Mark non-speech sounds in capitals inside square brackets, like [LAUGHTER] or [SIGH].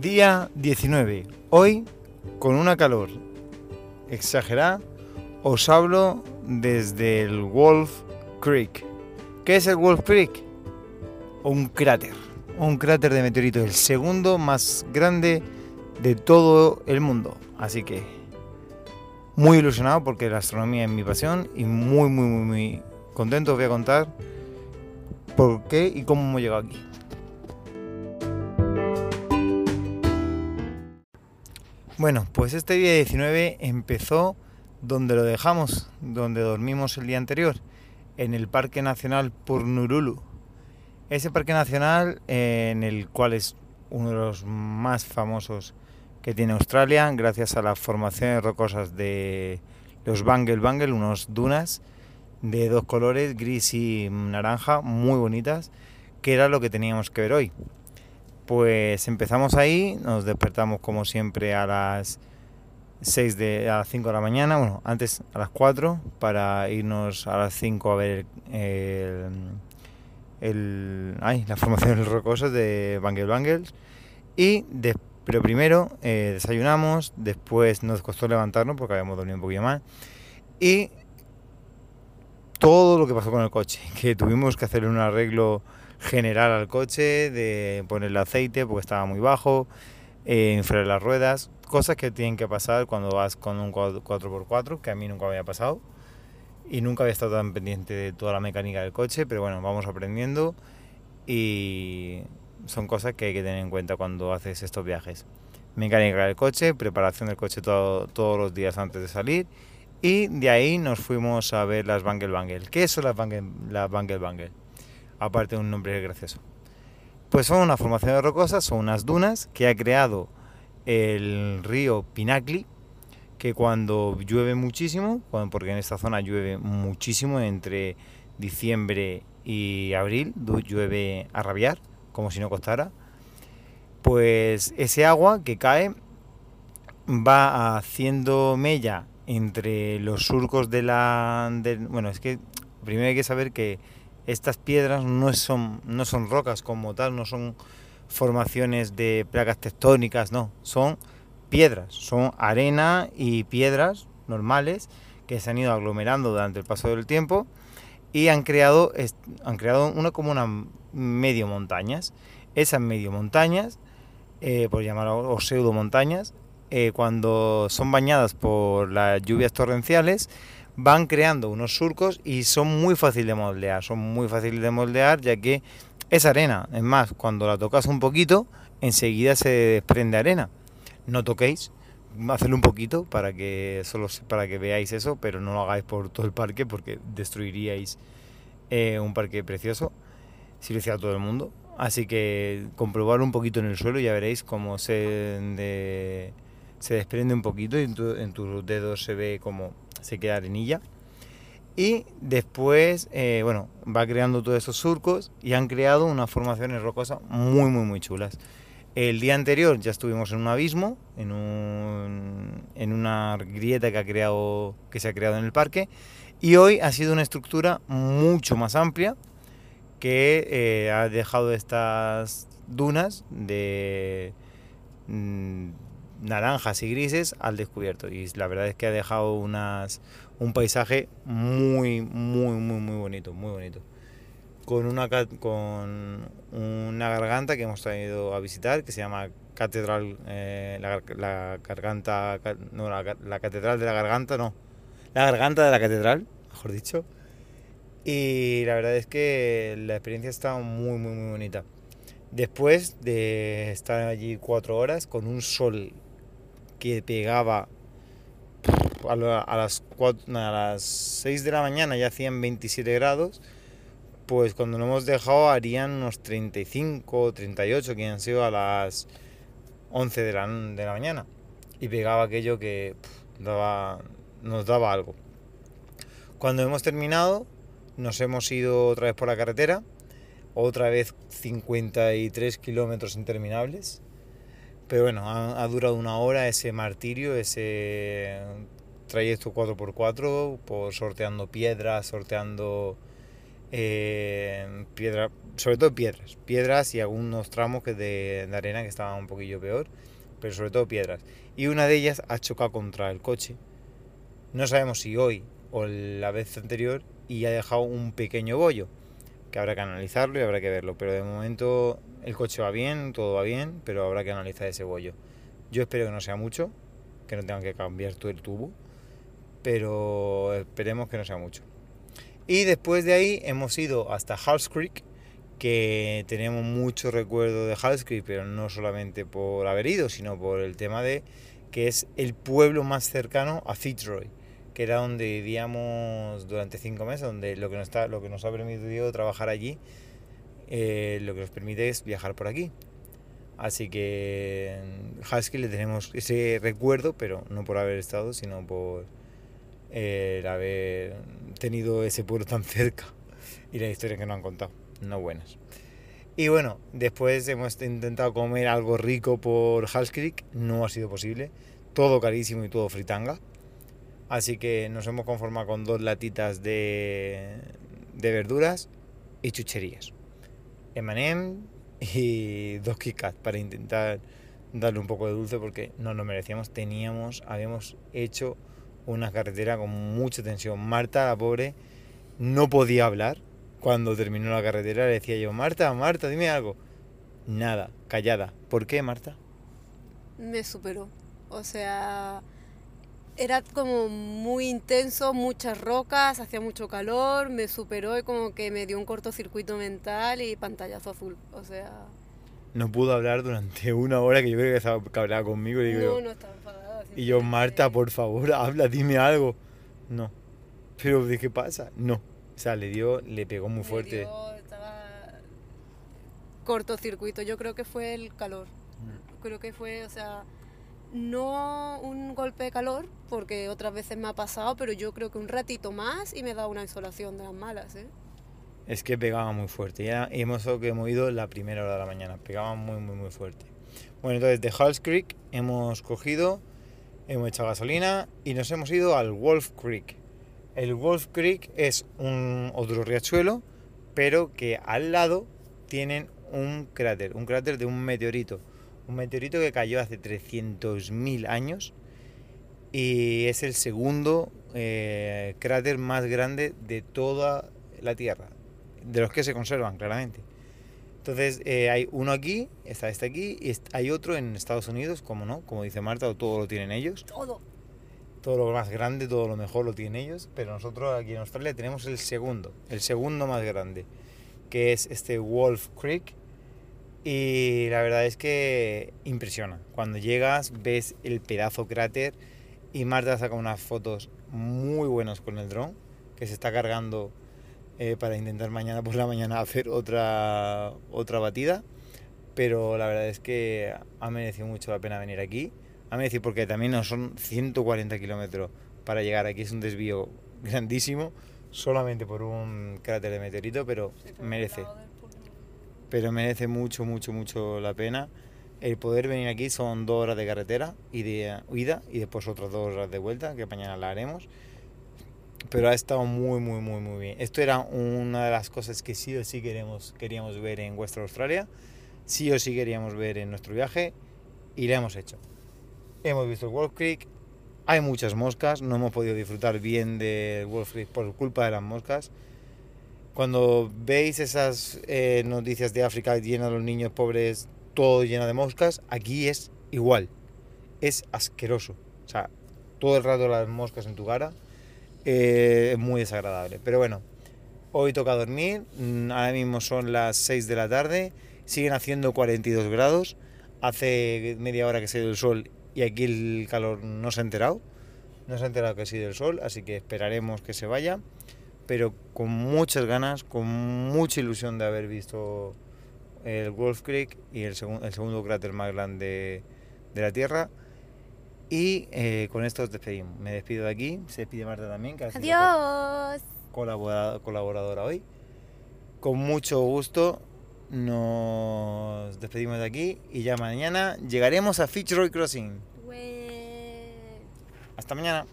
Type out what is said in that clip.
Día 19. Hoy, con una calor exagerada, os hablo desde el Wolf Creek. ¿Qué es el Wolf Creek? Un cráter. Un cráter de meteorito, el segundo más grande de todo el mundo. Así que muy ilusionado porque la astronomía es mi pasión y muy, muy, muy, muy contento. Os voy a contar por qué y cómo hemos llegado aquí. Bueno, pues este día 19 empezó donde lo dejamos, donde dormimos el día anterior, en el Parque Nacional Purnurulu. Ese parque nacional eh, en el cual es uno de los más famosos que tiene Australia, gracias a las formaciones rocosas de los Bangle Bangle, unos dunas de dos colores, gris y naranja, muy bonitas, que era lo que teníamos que ver hoy. Pues empezamos ahí, nos despertamos como siempre a las 6 de, a las 5 de la mañana, bueno, antes a las 4 para irnos a las 5 a ver el, ay, las formaciones rocosas de Bangle Bangles. Y pero primero eh, desayunamos, después nos costó levantarnos porque habíamos dormido un poquillo más y todo lo que pasó con el coche, [LAUGHS] que tuvimos que hacer un arreglo general al coche, de ponerle aceite porque estaba muy bajo, eh, las ruedas, cosas que tienen que pasar cuando vas con un 4x4, que a mí nunca había pasado y nunca había estado tan pendiente de toda la mecánica del coche, pero bueno, vamos aprendiendo y son cosas que hay que tener en cuenta cuando haces estos viajes. Mecánica del coche, preparación del coche todos los días antes de salir y de ahí nos fuimos a ver las Bangle Bangle. ¿Qué son las Bangle, las Bangle Bangle? Aparte de un nombre gracioso. Pues son una formación de rocosas, son unas dunas que ha creado el río Pinacli, que cuando llueve muchísimo, porque en esta zona llueve muchísimo entre diciembre y abril, llueve a rabiar, como si no costara, pues ese agua que cae va haciendo mella entre los surcos de la... bueno, es que primero hay que saber que estas piedras no son, no son rocas como tal, no son formaciones de placas tectónicas, no, son piedras, son arena y piedras normales que se han ido aglomerando durante el paso del tiempo y han creado, han creado una como una medio montañas. Esas medio montañas, eh, por llamarlo o pseudo montañas, eh, cuando son bañadas por las lluvias torrenciales, van creando unos surcos y son muy fáciles de moldear. Son muy fáciles de moldear ya que es arena. Es más, cuando la tocas un poquito, enseguida se desprende arena. No toquéis, hacedlo un poquito para que solo para que veáis eso, pero no lo hagáis por todo el parque porque destruiríais eh, un parque precioso si lo hiciera todo el mundo. Así que comprobar un poquito en el suelo y ya veréis cómo se se desprende un poquito y en, tus dedos se ve como se queda arenilla. Y después, eh, bueno, va creando todos esos surcos y han creado unas formaciones rocosas muy, muy, muy chulas. El día anterior ya estuvimos en un abismo, en, un, en una grieta que, ha creado, que se ha creado en el parque. Y hoy ha sido una estructura mucho más amplia que eh, ha dejado estas dunas de... Naranjas y grises al descubierto y la verdad es que ha dejado unas, un paisaje muy, muy, muy, muy bonito, muy bonito. Con una, con una garganta que hemos traído a visitar que se llama Catedral, eh, la, garganta, no, la, la, Catedral de la Garganta, no, la Garganta de la Catedral, mejor dicho. Y la verdad es que la experiencia está muy, muy, muy bonita. Después de estar allí cuatro horas con un sol que pegaba a, las a las 6 de la mañana ya hacían 27 grados, pues cuando nos hemos dejado harían unos 35 o 38 que han sido a las 11 de la, de la mañana. Y pegaba aquello que daba, nos daba algo. Cuando hemos terminado, nos hemos ido otra vez por la carretera, otra vez 53 kilómetros interminables pero bueno, ha, durado una hora ese martirio, ese trayecto 4x4, por sorteando piedras, sorteando eh, piedra, sobre todo piedras, piedras y algunos tramos que de, de arena que estaban un poquillo peor, pero sobre todo piedras. Y una de ellas ha chocado contra el coche. No sabemos si hoy o la vez anterior y ha dejado un pequeño bollo que habrá que analizarlo y habrá que verlo. Pero de momento el coche va bien, todo va bien, pero habrá que analizar ese bollo. Yo espero que no sea mucho, que no tengan que cambiar todo el tubo, pero esperemos que no sea mucho. Y después de ahí hemos ido hasta Halls Creek, que tenemos mucho recuerdo de Halls Creek, pero no solamente por haber ido, sino por el tema de que es el pueblo más cercano a Fitzroy, que era donde vivíamos durante cinco meses, donde lo que nos, está, lo que nos ha permitido trabajar allí, eh, lo que nos permite es viajar por aquí. Así que Halls Creek le tenemos ese recuerdo, pero no por haber estado, sino por el haber tenido ese pueblo tan [LAUGHS] cerca y la historia que nos han contado, no buenas. Y bueno, después hemos intentado comer algo rico por Halls Creek, no ha sido posible, todo carísimo y todo fritanga. Así que nos hemos conformado con dos latitas de verduras y chucherías. M&M y dos Kit para intentar darle un poco de dulce porque no lo merecíamos. Teníamos, habíamos hecho una carretera con mucha tensión. Marta, la pobre, no podía hablar. Cuando terminó la carretera le decía yo, Marta, Marta, dime algo. Nada, callada. ¿Por qué, Marta? Me superó. O sea, era como muy intenso, muchas rocas, hacía mucho calor, me superó y como que me dio un cortocircuito mental y pantallazo azul. O sea... No pudo hablar durante [LAUGHS] una hora que yo creo que estaba cabreada conmigo. Y no, no estaba enfadada. Y yo, Marta, por favor, [LAUGHS] habla, dime algo. No. Pero, ¿de qué pasa? No. O sea, le dio, le pegó muy fuerte. Dio, estaba cortocircuito. Yo creo que fue el calor. Mm. Creo que fue, o sea, no un golpe de calor, porque otras veces me ha pasado, pero yo creo que un ratito más y me da una insolación de las malas, ¿eh? Es que pegaba muy fuerte. Ya hemos que hemos ido la primera hora de la mañana. Pegaba muy, muy, muy fuerte. Bueno, entonces de Halls Creek hemos cogido hemos echado gasolina y nos hemos ido al Wolf Creek. El Wolf Creek es un otro riachuelo, pero que al lado tienen un cráter, un cráter de un meteorito. Un meteorito que cayó hace 300.000 años y es el segundo eh, cráter más grande de toda la Tierra, de los que se conservan claramente. Entonces eh, hay uno aquí, está este aquí, y hay otro en Estados Unidos, como no, como dice Marta, todo lo tienen ellos. Todo. Todo lo más grande, todo lo mejor lo tienen ellos, pero nosotros aquí en Australia tenemos el segundo, el segundo más grande, que es este Wolf Creek. Y la verdad es que impresiona. Cuando llegas ves el pedazo cráter y Marta saca unas fotos muy buenas con el dron, que se está cargando eh, para intentar mañana por la mañana hacer otra, otra batida. Pero la verdad es que ha merecido mucho la pena venir aquí. Ha merecido porque también no son 140 kilómetros para llegar aquí, es un desvío grandísimo, solamente por un cráter de meteorito, pero merece. Pero merece mucho, mucho, mucho la pena. El poder venir aquí son dos horas de carretera y de ida y después otras dos horas de vuelta, que mañana la haremos pero ha estado muy, muy, muy, muy bien. Esto era una de las cosas que sí o sí queremos, queríamos ver en Western Australia, sí o sí queríamos ver en nuestro viaje y lo hemos hecho. Hemos visto Wolf Creek, hay muchas moscas, no hemos podido disfrutar bien del Wolf Creek por culpa de las moscas. Cuando veis esas eh, noticias de África llenas de los niños pobres, todo lleno de moscas, aquí es igual. Es asqueroso. O sea, todo el rato las moscas en tu cara eh, es muy desagradable. Pero bueno, hoy toca dormir, mm, ahora mismo son las 6 de la tarde, siguen haciendo 42 grados, hace media hora que se ido el sol y aquí el calor no se ha enterado, no se ha enterado que ha sido el sol, así que esperaremos que se vaya, pero con muchas ganas, con mucha ilusión de haber visto el Wolf Creek y el, el segundo cráter más grande de la Tierra. Y eh, con esto os despedimos. Me despido de aquí. Se despide Marta también, que ha sido Adiós. colaboradora, colaboradora hoy. Con mucho gusto nos despedimos de aquí y ya mañana llegaremos a Fitzroy Crossing. Güey. Hasta mañana.